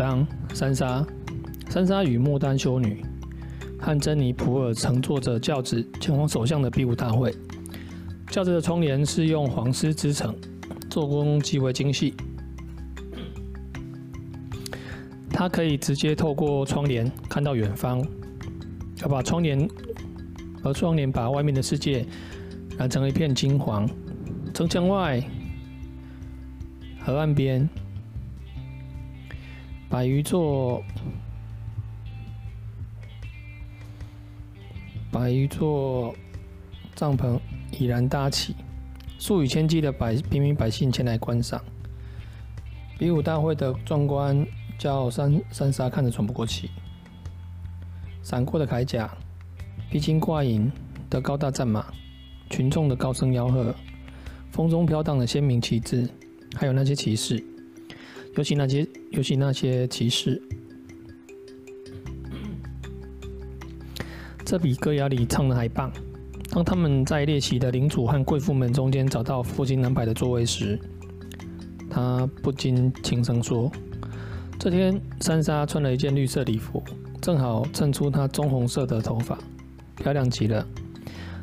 第二十九章，珊莎。珊莎与莫丹修女和珍妮普尔乘坐着轿子前往首相的比武大会。轿子的窗帘是用黄丝织成，做工极为精细。他可以直接透过窗帘看到远方，要把窗帘，而窗帘把外面的世界染成一片金黄。城墙外，河岸边，百余座，百余座帐篷已然搭起，数以千计的百平民百姓前来观赏。比武大会的壮观，叫三三沙看得喘不过气。闪过的铠甲，披荆挂银的高大战马，群众的高声吆喝。风中飘荡的鲜明旗帜，还有那些骑士，尤其那些，尤其那些骑士，这比歌谣里唱的还棒。当他们在猎奇的领主和贵妇们中间找到附近安排的座位时，他不禁轻声说：“这天，珊莎穿了一件绿色礼服，正好衬出她棕红色的头发，漂亮极了。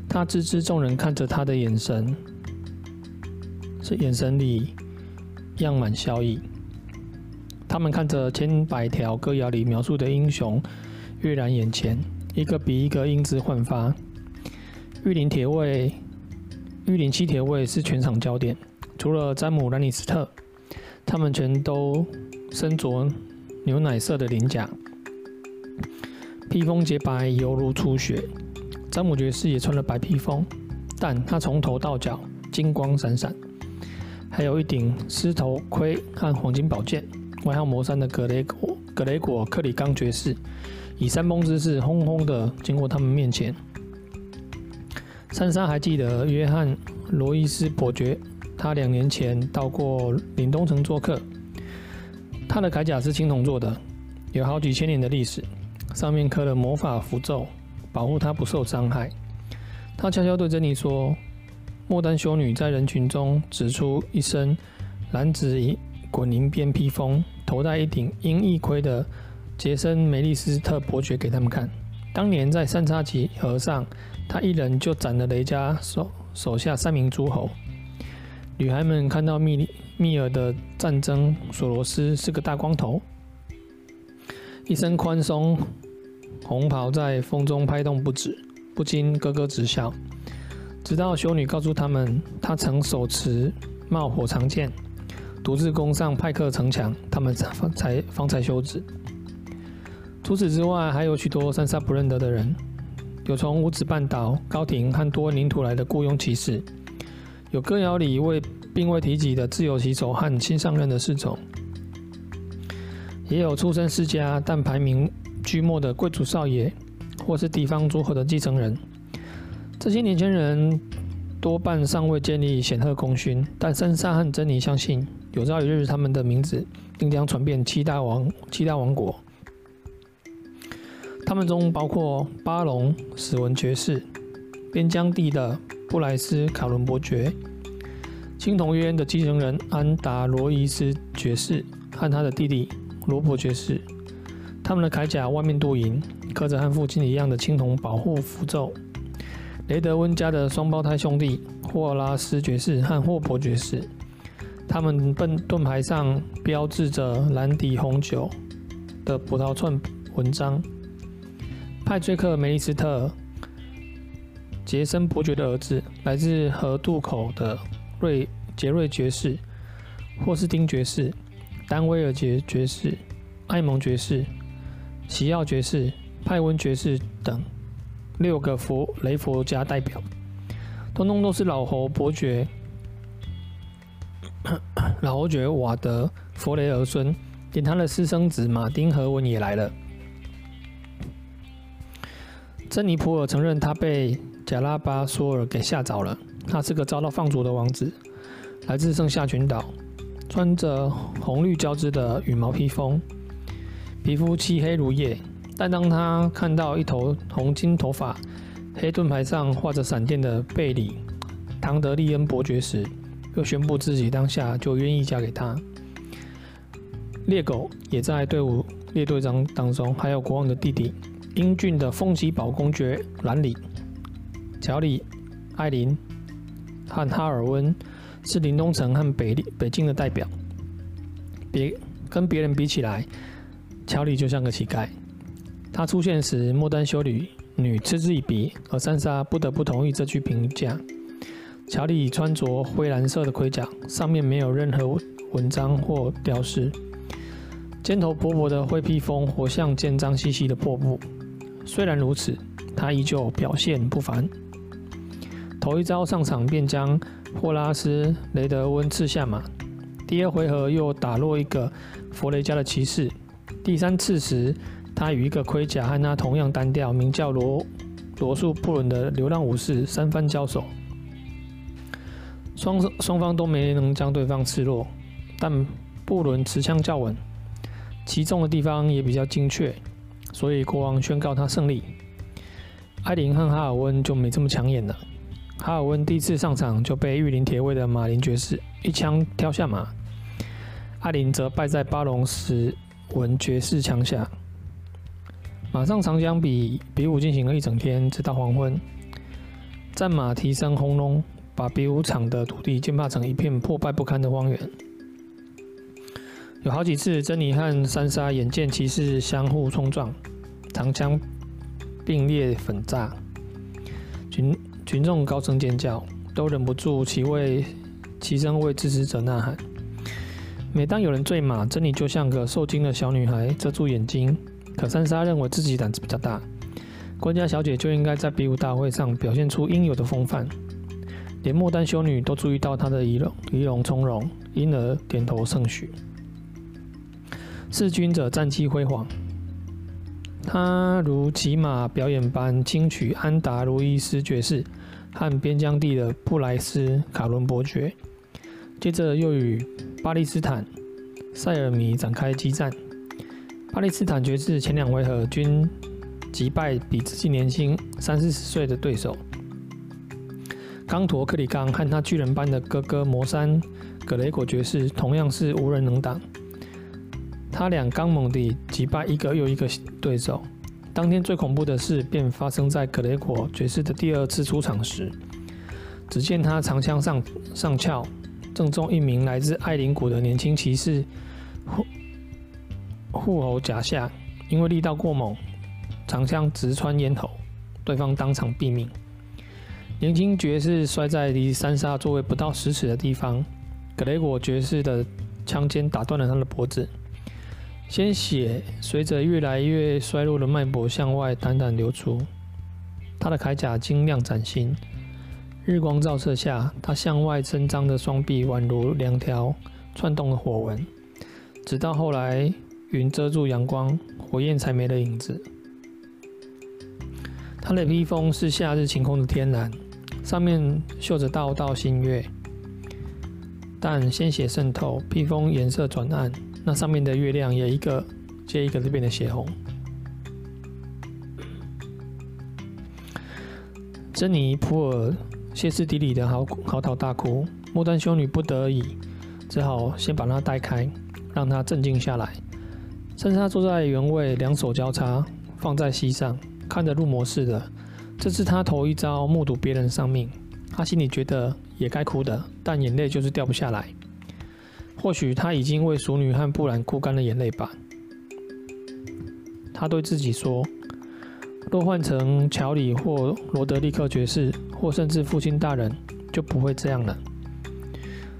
她直视众人看着她的眼神。”这眼神里漾满笑意。他们看着千百条歌谣里描述的英雄跃然眼前，一个比一个英姿焕发。御林铁卫、御林七铁卫是全场焦点，除了詹姆·兰尼斯特，他们全都身着牛奶色的鳞甲，披风洁白，犹如初雪。詹姆爵士也穿了白披风，但他从头到脚金光闪闪。还有一顶狮头盔和黄金宝剑，外号魔山的格雷果格雷果克里冈爵士，以山崩之势轰轰的经过他们面前。珊莎还记得约翰罗伊斯伯爵，他两年前到过岭东城做客。他的铠甲是青铜做的，有好几千年的历史，上面刻了魔法符咒，保护他不受伤害。他悄悄对珍妮说。莫丹修女在人群中指出一身蓝紫滚鳞边披风、头戴一顶鹰翼盔的杰森梅利斯特伯爵给他们看。当年在三叉戟河上，他一人就斩了雷加手手下三名诸侯。女孩们看到密密尔的战争索罗斯是个大光头，一身宽松红袍在风中拍动不止，不禁咯咯直笑。直到修女告诉他们，他曾手持冒火长剑，独自攻上派克城墙，他们才才方才休止。除此之外，还有许多珊莎不认得的人，有从五指半岛、高亭和多恩领土来的雇佣骑士，有歌谣里未并未提及的自由骑手和新上任的侍从，也有出身世家但排名居末的贵族少爷，或是地方诸侯的继承人。这些年轻人多半尚未建立显赫功勋，但珊莎和珍妮相信，有朝一日他们的名字定将传遍七大王七大王国。他们中包括巴隆史文爵士、边疆地的布莱斯卡伦伯爵、青铜约恩的继承人安达罗伊斯爵士和他的弟弟罗伯爵士。他们的铠甲外面镀银，刻着和父亲一样的青铜保护符咒。雷德温家的双胞胎兄弟霍拉斯爵士和霍伯爵士，他们盾盾牌上标志着兰迪红酒的葡萄串纹章。派翠克梅利斯特杰森伯爵的儿子，来自河渡口的瑞杰瑞爵士、霍斯丁爵士、丹威尔杰爵士、艾蒙爵士、奇奥爵士、派温爵士等。六个佛雷佛家代表，通通都是老侯伯爵，老侯爵瓦德弗雷儿孙，连他的私生子马丁和文也来了。珍妮普尔承认他被贾拉巴索尔给吓着了，他是个遭到放逐的王子，来自圣夏群岛，穿着红绿交织的羽毛披风，皮肤漆黑如夜。但当他看到一头红金头发、黑盾牌上画着闪电的贝里·唐德利恩伯爵时，又宣布自己当下就愿意嫁给他。猎狗也在队伍列队长当中，还有国王的弟弟，英俊的风吉堡公爵兰里、乔里、艾琳和哈尔温是林东城和北北京的代表。别跟别人比起来，乔里就像个乞丐。他出现时，莫丹修女女嗤之以鼻，而珊莎不得不同意这句评价。乔里穿着灰蓝色的盔甲，上面没有任何纹章或雕饰。尖头薄薄的灰披风，活像见脏兮兮的破布。虽然如此，他依旧表现不凡。头一招上场便将霍拉斯·雷德温刺下马，第二回合又打落一个弗雷加的骑士。第三次时，他与一个盔甲和他同样单调、名叫罗罗素·布伦的流浪武士三番交手，双双方都没能将对方刺落，但布伦持枪较稳。击中的地方也比较精确，所以国王宣告他胜利。艾琳和哈尔温就没这么抢眼了。哈尔温第一次上场就被御林铁卫的马林爵士一枪挑下马，艾琳则败在巴隆史文爵士枪下。马上长枪比比武进行了一整天，直到黄昏。战马蹄声轰隆，把比武场的土地践踏成一片破败不堪的荒原。有好几次，珍妮和珊莎眼见骑士相互冲撞，长枪并列粉炸，群群众高声尖叫，都忍不住齐为齐声为支持者呐喊。每当有人坠马，珍妮就像个受惊的小女孩，遮住眼睛。可珊莎认为自己胆子比较大，官家小姐就应该在比武大会上表现出应有的风范。连莫丹修女都注意到她的仪容仪容从容，因而点头称许。弑君者战绩辉煌，他如骑马表演般轻取安达卢伊斯爵士和边疆地的布莱斯卡伦伯爵，接着又与巴利斯坦塞尔米展开激战。巴利斯坦爵士前两回合均击败比自己年轻三四十岁的对手，刚陀克里冈和他巨人般的哥哥魔山葛雷果爵士同样是无人能挡。他俩刚猛地击败一个又一个对手。当天最恐怖的事便发生在格雷果爵士的第二次出场时。只见他长枪上上翘，正中一名来自艾林谷的年轻骑士护喉夹下，因为力道过猛，长枪直穿咽喉，对方当场毙命。年轻爵士摔在离珊莎座位不到十尺的地方，格雷果爵士的枪尖打断了他的脖子。鲜血随着越来越衰弱的脉搏向外淌淌流出，他的铠甲晶亮崭新，日光照射下，他向外伸张的双臂宛如两条窜动的火纹。直到后来，云遮住阳光，火焰才没了影子。他的披风是夏日晴空的天蓝，上面绣着道道新月，但鲜血渗透，披风颜色转暗。那上面的月亮也一个接一个的变得血红。珍妮普尔歇斯底里的嚎嚎啕大哭，莫丹修女不得已只好先把她带开，让她镇静下来。珊莎坐在原位，两手交叉放在膝上，看着入魔似的。这是他头一遭目睹别人丧命，他心里觉得也该哭的，但眼泪就是掉不下来。或许他已经为熟女和布兰哭干了眼泪吧。他对自己说：“若换成乔里或罗德利克爵士，或甚至父亲大人，就不会这样了。”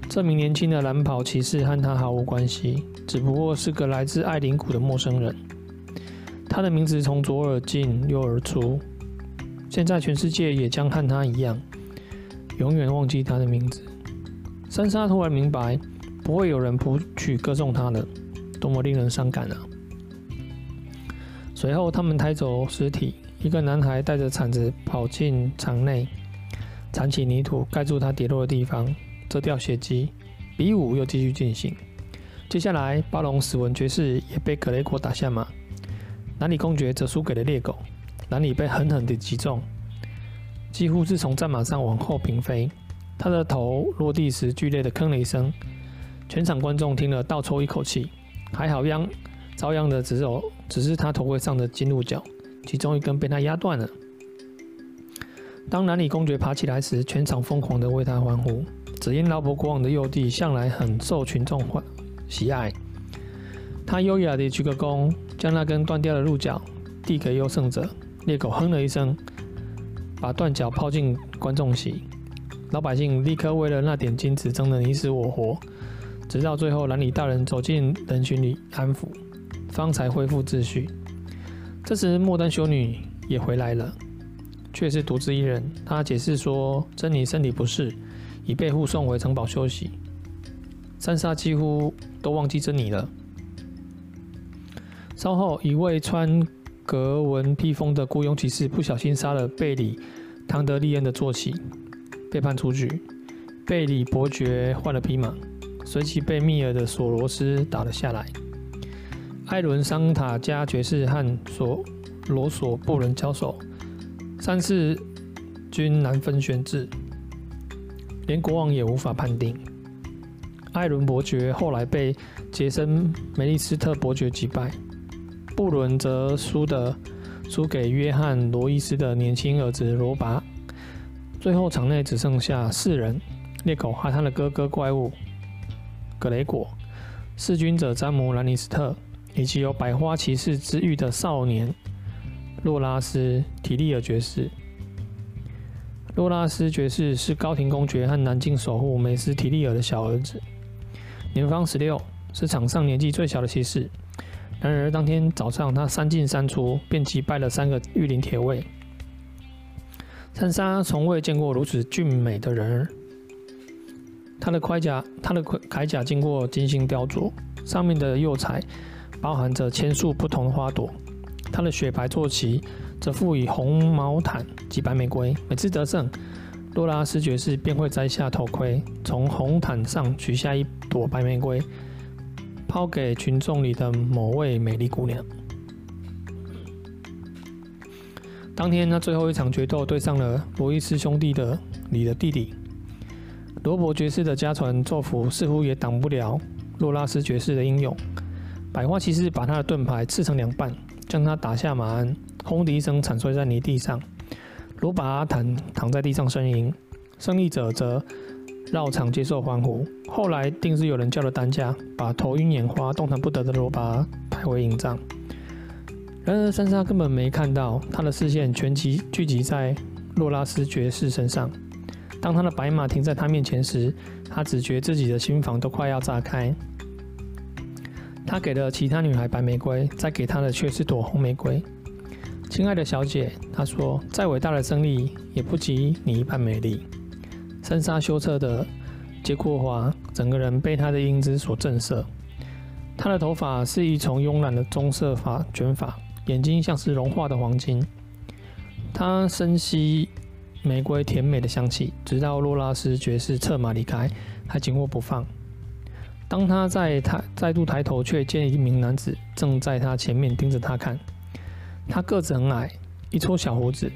这名年轻的蓝袍骑士和他毫无关系，只不过是个来自艾林谷的陌生人。他的名字从左耳进右耳出，现在全世界也将和他一样，永远忘记他的名字。珊莎突然明白。不会有人谱曲歌颂他的，多么令人伤感啊！随后，他们抬走尸体，一个男孩带着铲子跑进场内，铲起泥土盖住他跌落的地方，遮掉血迹。比武又继续进行。接下来，巴隆史文爵士也被格雷果打下马，南里公爵则输给了猎狗，南里被狠狠地击中，几乎是从战马上往后平飞，他的头落地时剧烈的吭了一声。全场观众听了倒抽一口气，还好样遭殃的只有只是他头盔上的金鹿角，其中一根被他压断了。当南里公爵爬起来时，全场疯狂地为他欢呼。只因劳勃国王的幼弟向来很受群众欢喜爱，他优雅地鞠个躬，将那根断掉的鹿角递给优胜者。猎狗哼了一声，把断角抛进观众席。老百姓立刻为了那点金子争得你死我活，直到最后兰里大人走进人群里安抚，方才恢复秩序。这时莫丹修女也回来了，却是独自一人。她解释说：“珍妮身体不适，已被护送回城堡休息。”珊莎几乎都忘记珍妮了。稍后，一位穿格纹披风的雇佣骑士不小心杀了贝里·唐德利恩的坐骑。被判出局，贝里伯爵换了匹马，随即被密尔的索罗斯打了下来。艾伦桑塔加爵士和索罗索布伦交手，三次均难分轩輊，连国王也无法判定。艾伦伯爵后来被杰森梅利斯特伯爵击败，布伦则输的输给约翰罗伊斯的年轻儿子罗拔。最后场内只剩下四人：猎狗和他的哥哥怪物格雷果、弑君者詹姆兰尼斯特，以及有百花骑士之誉的少年洛拉斯提利尔爵士。多拉斯爵士是高庭公爵和南境守护梅斯提利尔的小儿子，年方十六，是场上年纪最小的骑士。然而当天早上他三进三出，便击败了三个御林铁卫。珊莎从未见过如此俊美的人儿。他的盔甲，他的盔铠甲经过精心雕琢，上面的釉彩包含着千束不同的花朵。他的雪白坐骑则附以红毛毯及白玫瑰。每次得胜，洛拉斯爵士便会摘下头盔，从红毯上取下一朵白玫瑰，抛给群众里的某位美丽姑娘。当天，他最后一场决斗对上了罗伊斯兄弟的里的弟弟罗伯爵士的家传咒符，似乎也挡不了洛拉斯爵士的英勇。百花骑士把他的盾牌刺成两半，将他打下马鞍，轰的一声惨摔在泥地上。罗拔阿坦躺在地上呻吟，胜利者则绕场接受欢呼。后来定是有人叫了担架，把头晕眼花、动弹不得的罗拔抬回营帐。然而，珊莎根本没看到，他的视线全集聚集在洛拉斯爵士身上。当他的白马停在他面前时，他只觉自己的心房都快要炸开。他给了其他女孩白玫瑰，再给她的却是朵红玫瑰。亲爱的小姐，她说：“再伟大的胜利也不及你一般美丽。”珊莎羞涩的杰库华，整个人被她的英姿所震慑。她的头发是一丛慵懒的棕色发卷发。眼睛像是融化的黄金，他深吸玫瑰甜美的香气，直到洛拉斯爵士策马离开，还紧握不放。当他在他再度抬头，却见一名男子正在他前面盯着他看。他个子很矮，一撮小胡子，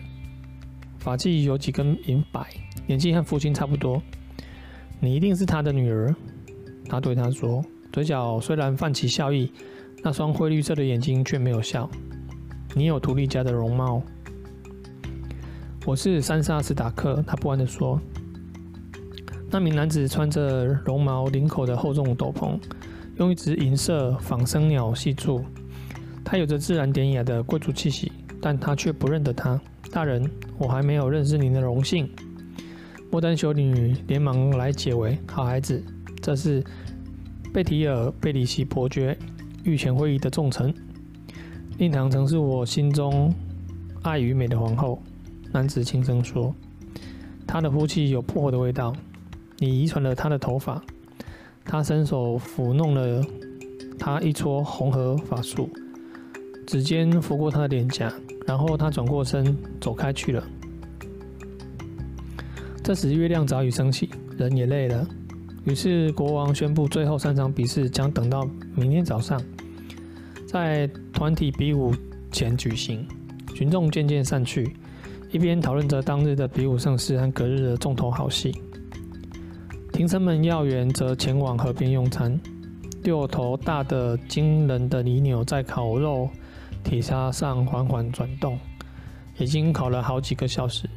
发髻有几根银白，年纪和父亲差不多。你一定是他的女儿，他对他说，嘴角虽然泛起笑意，那双灰绿色的眼睛却没有笑。你有图利家的容貌。我是三莎·斯达克，他不安地说。那名男子穿着绒毛领口的厚重斗篷，用一只银色仿生鸟系住。他有着自然典雅的贵族气息，但他却不认得他。大人，我还没有认识您的荣幸。莫丹修女连忙来解围。好孩子，这是贝提尔·贝里奇伯爵，御前会议的重臣。令堂曾是我心中爱与美的皇后，男子轻声说。他的呼气有薄荷的味道。你遗传了他的头发。他伸手抚弄了他一撮红褐发束，指尖拂过他的脸颊，然后他转过身走开去了。这时月亮早已升起，人也累了，于是国王宣布最后三场比试将等到明天早上。在团体比武前举行，群众渐渐散去，一边讨论着当日的比武盛事和隔日的重头好戏。廷臣们要员则前往河边用餐。六头大的惊人的泥牛在烤肉铁砂上缓缓转动，已经烤了好几个小时。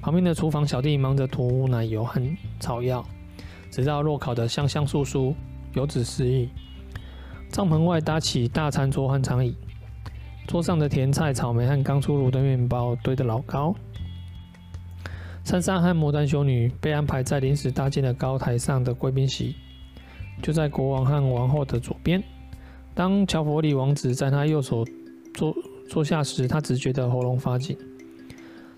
旁边的厨房小弟忙着涂奶油和草药，直到肉烤得香香酥酥，油脂四溢。帐篷外搭起大餐桌和长椅，桌上的甜菜、草莓和刚出炉的面包堆得老高。珊莎和魔丹修女被安排在临时搭建的高台上的贵宾席，就在国王和王后的左边。当乔佛里王子在他右手坐坐下时，他只觉得喉咙发紧。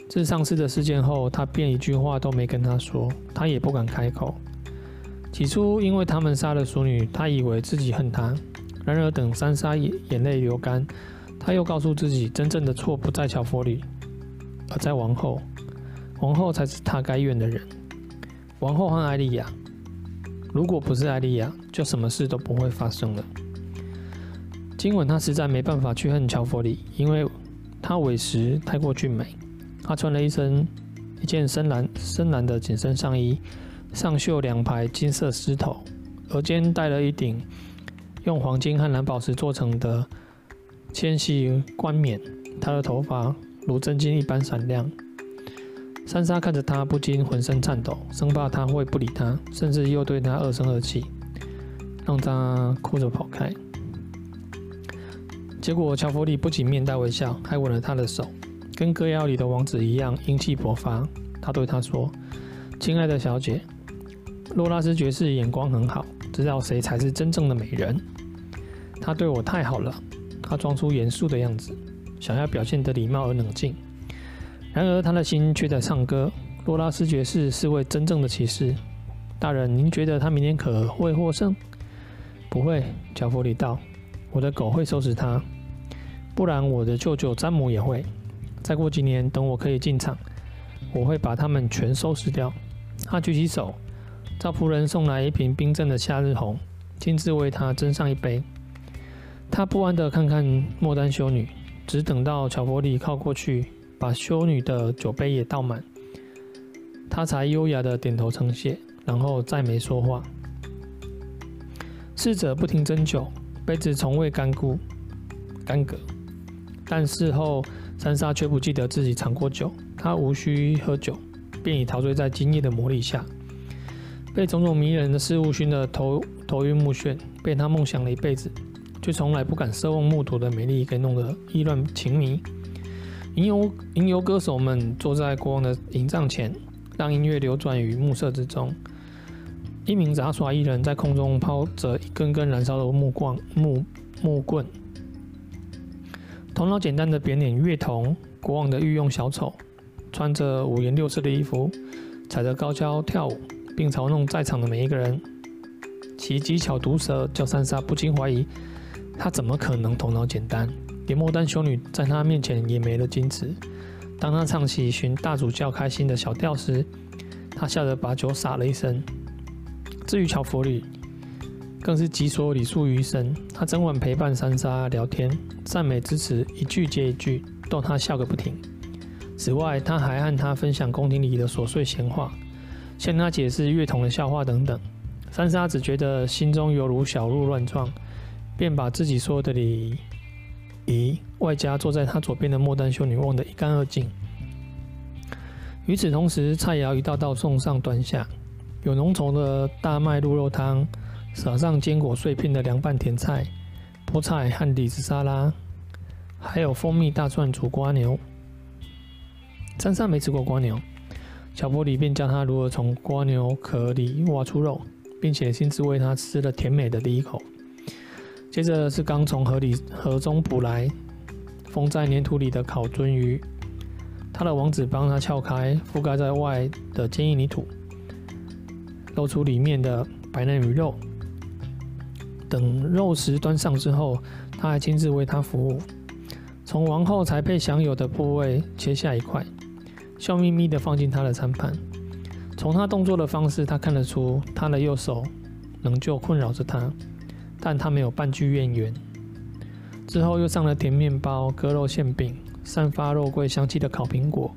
自上次的事件后，他便一句话都没跟他说，他也不敢开口。起初，因为他们杀了淑女，他以为自己恨他。然而，等三莎眼眼泪流干，他又告诉自己，真正的错不在乔佛里，而在王后。王后才是他该怨的人。王后和艾莉亚，如果不是艾莉亚，就什么事都不会发生了。今晚他实在没办法去恨乔佛里，因为他委实太过俊美。他穿了一身一件深蓝深蓝的紧身上衣，上绣两排金色狮头，额间戴了一顶用黄金和蓝宝石做成的纤细冠冕。他的头发如真金一般闪亮。珊莎看着他，不禁浑身颤抖，生怕他会不理他，甚至又对他恶声恶气，让他哭着跑开。结果乔佛里不仅面带微笑，还吻了他的手，跟歌谣里的王子一样英气勃发。他对他说：“亲爱的小姐，洛拉斯爵士眼光很好，知道谁才是真正的美人。他对我太好了。”他装出严肃的样子，想要表现得礼貌而冷静。然而，他的心却在唱歌。洛拉斯爵士是位真正的骑士。大人，您觉得他明天可会获胜？不会，乔佛里道。我的狗会收拾他，不然我的舅舅詹姆也会。再过几年，等我可以进场，我会把他们全收拾掉。他举起手，赵仆人送来一瓶冰镇的夏日红，亲自为他斟上一杯。他不安地看看莫丹修女，只等到乔伯里靠过去。把修女的酒杯也倒满，他才优雅的点头称谢，然后再没说话。侍者不停斟酒，杯子从未干枯、干涸。但事后，珊莎却不记得自己尝过酒，她无需喝酒，便已陶醉在今夜的魔力下，被种种迷人的事物熏得头头晕目眩，被她梦想了一辈子，却从来不敢奢望目睹的美丽给弄得意乱情迷。吟游吟游歌手们坐在国王的营帐前，让音乐流转于暮色之中。一名杂耍艺人，在空中抛着一根根燃烧的木棍，木木棍。头脑简单的扁脸乐童，国王的御用小丑，穿着五颜六色的衣服，踩着高跷跳舞，并嘲弄在场的每一个人。其技巧毒舌，叫三杀不禁怀疑，他怎么可能头脑简单？连莫丹修女在他面前也没了矜持。当他唱起寻大主教开心的小调时，他吓得把酒洒了一身。至于乔佛里，更是集所礼数于身。他整晚陪伴三莎聊天，赞美之词一句接一句，逗她笑个不停。此外，他还和他分享宫廷里的琐碎闲话，向他解释乐童的笑话等等。三莎只觉得心中犹如小鹿乱撞，便把自己说的礼仪，外加坐在他左边的莫丹修女忘得一干二净。与此同时，菜肴一道道送上端下，有浓稠的大麦鹿肉汤，撒上坚果碎片的凉拌甜菜、菠菜和李子沙拉，还有蜂蜜大蒜煮瓜牛。珊莎没吃过瓜牛，乔佛里便教他如何从瓜牛壳里挖出肉，并且亲自喂他吃了甜美的第一口。接着是刚从河里河中捕来、封在粘土里的烤鳟鱼，他的王子帮他撬开覆盖在外的坚硬泥土，露出里面的白嫩鱼肉。等肉食端上之后，他还亲自为他服务，从王后才配享有的部位切下一块，笑眯眯地放进他的餐盘。从他动作的方式，他看得出他的右手仍旧困扰着他。但他没有半句怨言。之后又上了甜面包、割肉馅饼、散发肉桂香气的烤苹果、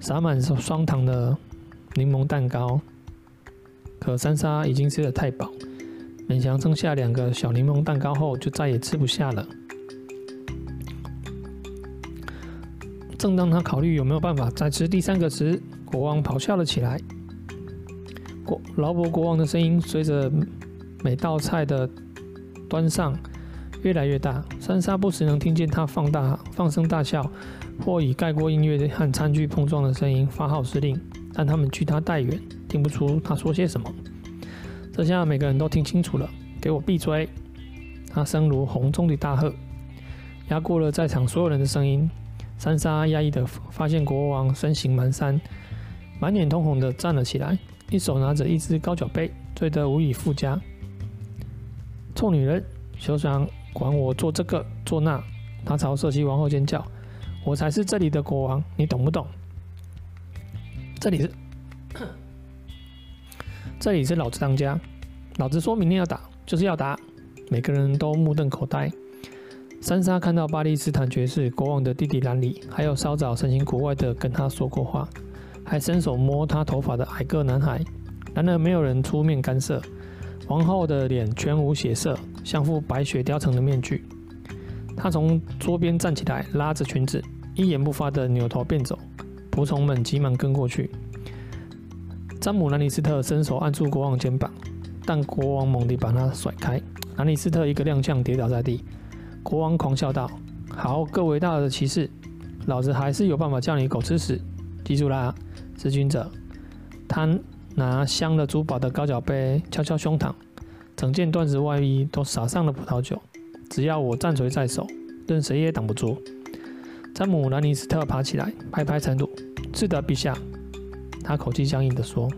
撒满双糖的柠檬蛋糕。可珊莎已经吃得太饱，勉强剩下两个小柠檬蛋糕后，就再也吃不下了。正当他考虑有没有办法再吃第三个时，国王咆哮了起来。国劳勃国王的声音随着每道菜的端上越来越大，珊莎不时能听见他放大放声大笑，或以盖过音乐和餐具碰撞的声音发号施令，但他们距他太远，听不出他说些什么。这下每个人都听清楚了，给我闭嘴！他声如洪钟的大喝，压过了在场所有人的声音。珊莎压抑的发现国王身形蹒跚，满脸通红的站了起来，一手拿着一只高脚杯，醉得无以复加。臭女人，休想管我做这个做那！他朝瑟西王后尖叫：“我才是这里的国王，你懂不懂？这里是，这里是老子当家，老子说明天要打就是要打！”每个人都目瞪口呆。三莎看到巴利斯坦爵士、国王的弟弟兰里，还有稍早神情古怪的跟他说过话，还伸手摸他头发的矮个男孩。然而没有人出面干涉。王后的脸全无血色，像副白雪雕成的面具。她从桌边站起来，拉着裙子，一言不发的扭头便走。仆从们急忙跟过去。詹姆·兰尼斯特伸手按住国王肩膀，但国王猛地把他甩开。兰尼斯特一个踉跄，跌倒在地。国王狂笑道：“好，各伟大的骑士，老子还是有办法叫你狗吃屎！记住啦，弑君者。”他拿镶了珠宝的高脚杯敲敲胸膛，整件缎子外衣都洒上了葡萄酒。只要我战锤在手，任谁也挡不住。詹姆·兰尼斯特爬起来，拍拍尘土：“是的，陛下。”他口气僵硬地说。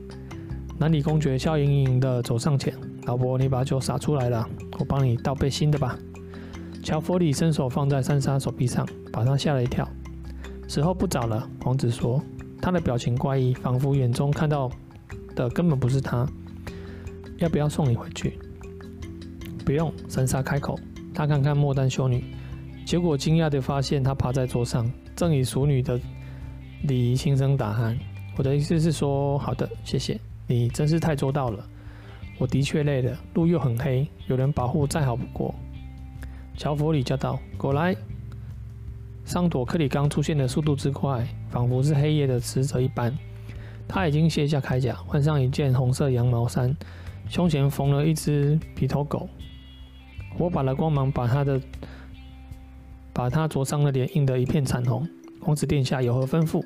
兰里公爵笑盈盈地走上前：“老伯，你把酒洒出来了，我帮你倒杯新的吧。”乔弗里伸手放在珊莎手臂上，把她吓了一跳。时候不早了，王子说，他的表情怪异，仿佛眼中看到的根本不是他。要不要送你回去？不用。珊莎开口。他看看莫丹修女，结果惊讶地发现他趴在桌上，正以淑女的礼仪轻声打鼾。我的意思是说，好的，谢谢。你真是太周到了。我的确累了，路又很黑，有人保护再好不过。乔佛里叫道：“过来！”桑朵克里刚出现的速度之快，仿佛是黑夜的使者一般。他已经卸下铠甲，换上一件红色羊毛衫，胸前缝了一只皮头狗。火把的光芒把他的把他灼伤的脸映得一片惨红。王子殿下有何吩咐？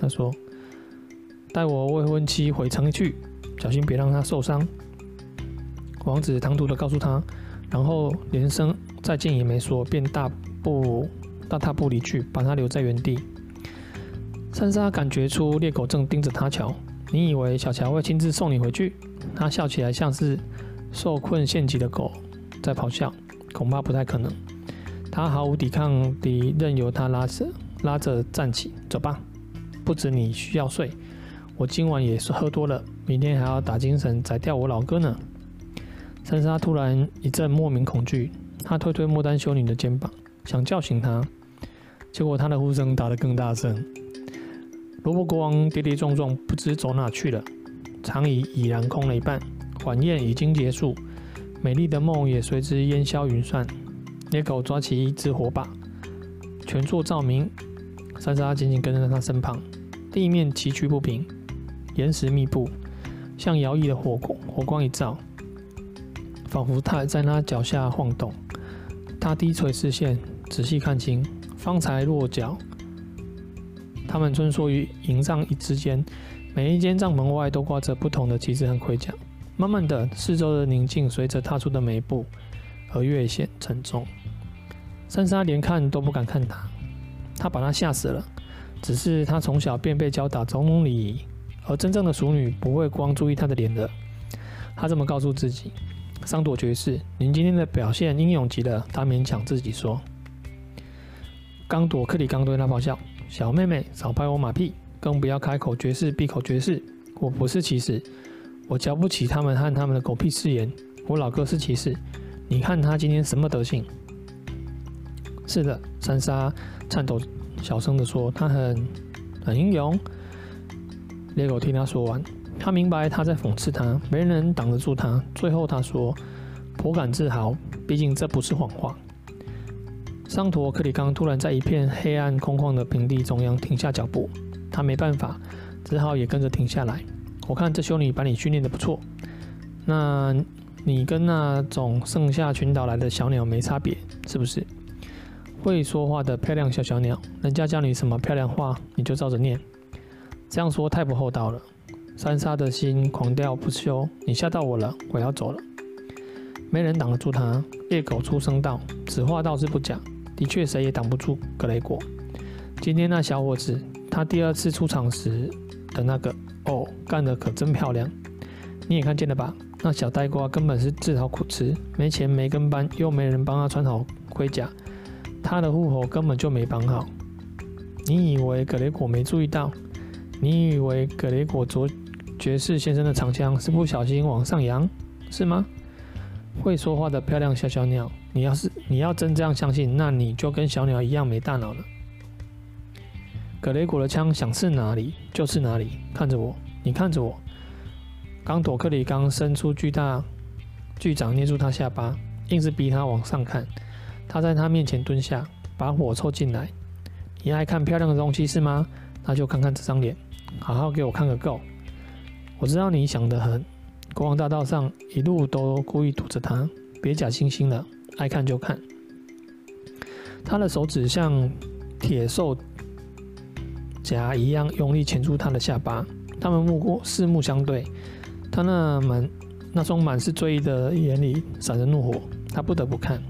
他说：“带我未婚妻回城去，小心别让她受伤。”王子唐突的告诉他，然后连声。再见也没说，便大步大踏步离去，把他留在原地。珊莎感觉出猎狗正盯着他瞧。你以为小乔会亲自送你回去？他笑起来像是受困陷阱的狗在咆哮。恐怕不太可能。他毫无抵抗地任由他拉着拉着站起，走吧。不止你需要睡，我今晚也是喝多了，明天还要打精神宰掉我老哥呢。珊莎突然一阵莫名恐惧。他推推莫丹修女的肩膀，想叫醒她，结果他的呼声打得更大声。罗伯国王跌跌撞撞，不知走哪去了。长椅已然空了一半，晚宴已经结束，美丽的梦也随之烟消云散。野狗抓起一支火把，全座照明。莎莎紧紧跟在他身旁。地面崎岖不平，岩石密布，像摇曳的火光。火光一照，仿佛它在他脚下晃动。他低垂视线，仔细看清方才落脚。他们穿梭于营帐之间，每一间帐篷外都挂着不同的旗帜和盔甲。慢慢的，四周的宁静随着踏出的每一步而越显沉重。珊莎连看都不敢看他，他把他吓死了。只是他从小便被教导种种礼仪，而真正的淑女不会光注意他的脸的。他这么告诉自己。桑朵爵士，您今天的表现英勇极了。他勉强自己说。刚朵克里刚对他咆哮：“小妹妹，少拍我马屁，更不要开口爵士，闭口爵士。我不是骑士，我瞧不起他们和他们的狗屁誓言。我老哥是骑士，你看他今天什么德行？”是的，珊莎颤抖小声地说：“他很很英勇。”猎狗听他说完。他明白他在讽刺他，没人能挡得住他。最后他说：“颇感自豪，毕竟这不是谎话。桑陀克里冈突然在一片黑暗空旷的平地中央停下脚步，他没办法，只好也跟着停下来。我看这修女把你训练的不错，那你跟那种盛夏群岛来的小鸟没差别，是不是？会说话的漂亮小小鸟，人家教你什么漂亮话，你就照着念。这样说太不厚道了。三沙的心狂跳不休，你吓到我了，我要走了。没人挡得住他。猎狗出声道：“此话倒是不假，的确谁也挡不住格雷果。今天那小伙子，他第二次出场时的那个，哦，干得可真漂亮。你也看见了吧？那小呆瓜根本是自讨苦吃，没钱没跟班，又没人帮他穿好盔甲，他的护喉根本就没绑好。你以为格雷果没注意到？你以为格雷果卓爵士先生的长枪是不小心往上扬，是吗？会说话的漂亮小小鸟，你要是你要真这样相信，那你就跟小鸟一样没大脑了。格雷果的枪想刺哪里就刺哪里，看着我，你看着我。刚朵克里刚伸出巨大巨掌捏住他下巴，硬是逼他往上看。他在他面前蹲下，把火凑进来。你爱看漂亮的东西是吗？那就看看这张脸，好好给我看个够。我知道你想得很，国王大道上一路都故意堵着他，别假惺惺了，爱看就看。他的手指像铁兽夹一样用力钳住他的下巴，他们目过四目相对，他那满那双满是醉意的眼里闪着怒火，他不得不看。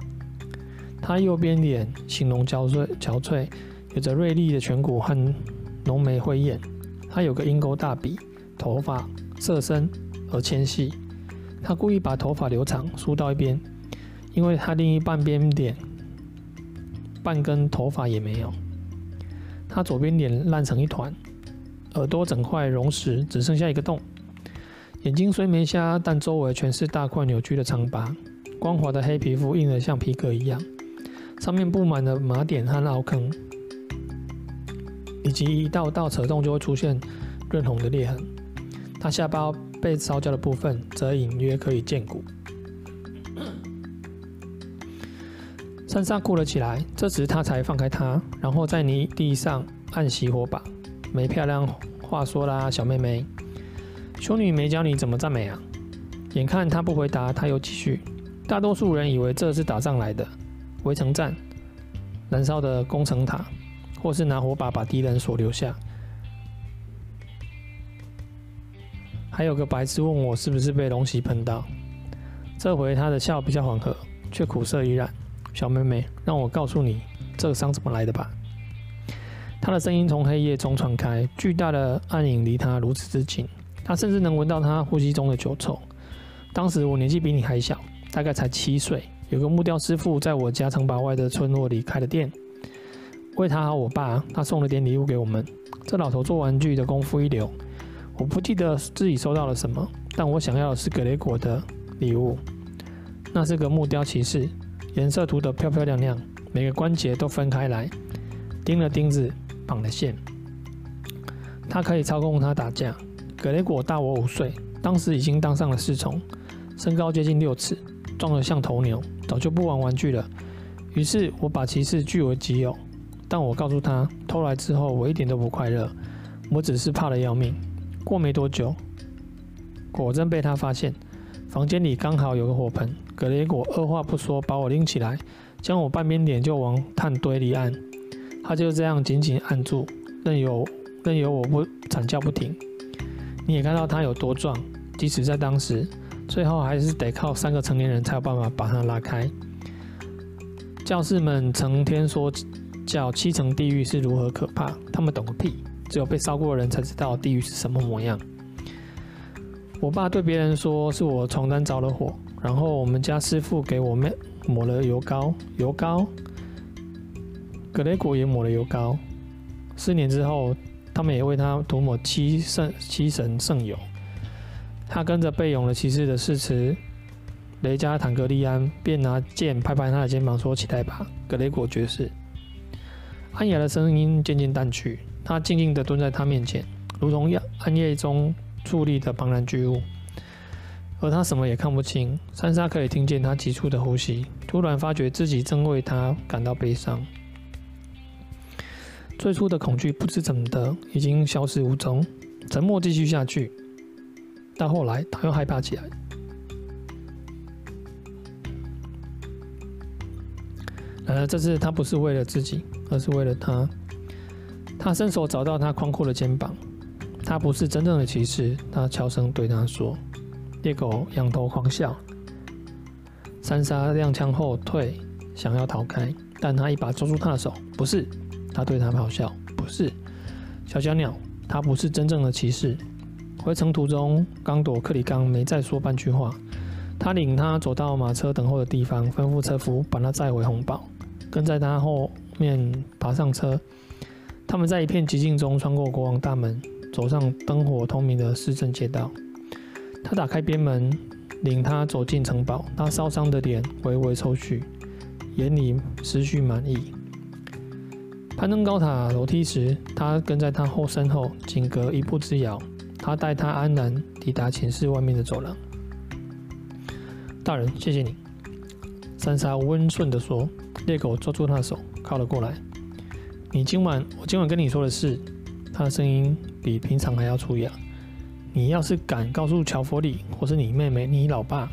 他右边脸形容憔悴，憔悴，有着锐利的颧骨和浓眉灰眼，他有个鹰钩大鼻，头发。色深而纤细，他故意把头发留长梳到一边，因为他另一半边脸半根头发也没有。他左边脸烂成一团，耳朵整块绒实，只剩下一个洞。眼睛虽没瞎，但周围全是大块扭曲的疮疤。光滑的黑皮肤硬得像皮革一样，上面布满了麻点和凹坑，以及一道道扯动就会出现润红的裂痕。他下巴被烧焦的部分，则隐约可以见骨。山上哭了起来，这时他才放开他，然后在泥地上按熄火把。没漂亮话说啦，小妹妹，修女没教你怎么赞美啊？眼看他不回答，他又继续。大多数人以为这是打仗来的，围城战，燃烧的攻城塔，或是拿火把把敌人所留下。还有个白痴问我是不是被龙袭喷到，这回他的笑比较缓和，却苦涩依然。小妹妹，让我告诉你这个伤怎么来的吧。他的声音从黑夜中传开，巨大的暗影离他如此之近，他甚至能闻到他呼吸中的酒臭。当时我年纪比你还小，大概才七岁。有个木雕师傅在我家城堡外的村落里开了店，为他和我爸，他送了点礼物给我们。这老头做玩具的功夫一流。我不记得自己收到了什么，但我想要的是格雷果的礼物。那是个木雕骑士，颜色涂得漂漂亮亮，每个关节都分开来，钉了钉子，绑了线。他可以操控他打架。格雷果大我五岁，当时已经当上了侍从，身高接近六尺，壮得像头牛，早就不玩玩具了。于是我把骑士据为己有，但我告诉他，偷来之后我一点都不快乐，我只是怕得要命。过没多久，果真被他发现。房间里刚好有个火盆，格雷果二话不说把我拎起来，将我半边脸就往炭堆里按。他就这样紧紧按住，任由任由我不惨叫不停。你也看到他有多壮，即使在当时，最后还是得靠三个成年人才有办法把它拉开。教士们成天说叫七层地狱是如何可怕，他们懂个屁。只有被烧过的人才知道地狱是什么模样。我爸对别人说是我床单着了火，然后我们家师傅给我们抹了油膏，油膏。格雷果也抹了油膏。四年之后，他们也为他涂抹七圣七神圣油。他跟着被勇了骑士的誓词，雷加坦格利安便拿剑拍拍他的肩膀说：“起来吧，格雷果爵士。”安雅的声音渐渐淡去。他静静地蹲在他面前，如同暗夜中矗立的庞然巨物。而他什么也看不清。珊莎可以听见他急促的呼吸，突然发觉自己正为他感到悲伤。最初的恐惧不知怎么的已经消失无踪，沉默继续下去。到后来，他又害怕起来。然而这次他不是为了自己，而是为了他。他伸手找到他宽阔的肩膀。他不是真正的骑士，他悄声对他说。猎狗仰头狂笑，三杀踉跄后退，想要逃开，但他一把抓住他的手。不是，他对他咆哮。不是，小小鸟，他不是真正的骑士。回程途中，刚朵克里冈没再说半句话。他领他走到马车等候的地方，吩咐车夫把他载回红堡，跟在他后面爬上车。他们在一片寂静中穿过国王大门，走上灯火通明的市政街道。他打开边门，领他走进城堡。他烧伤的脸微微抽搐，眼里思绪满溢。攀登高塔楼梯时，他跟在他后身后，仅隔一步之遥。他带他安然抵达寝室外面的走廊。大人，谢谢你。三沙温顺地说。猎狗抓住他的手，靠了过来。你今晚，我今晚跟你说的事。他的声音比平常还要粗哑。你要是敢告诉乔弗里，或是你妹妹、你老爸，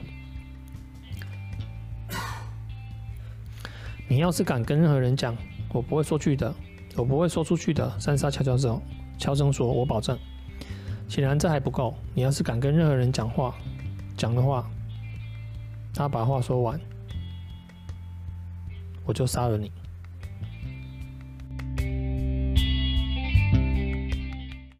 你要是敢跟任何人讲，我不会说去的，我不会说出去的。三沙悄悄走，悄声说：“我保证。”显然这还不够。你要是敢跟任何人讲话，讲的话，他把话说完，我就杀了你。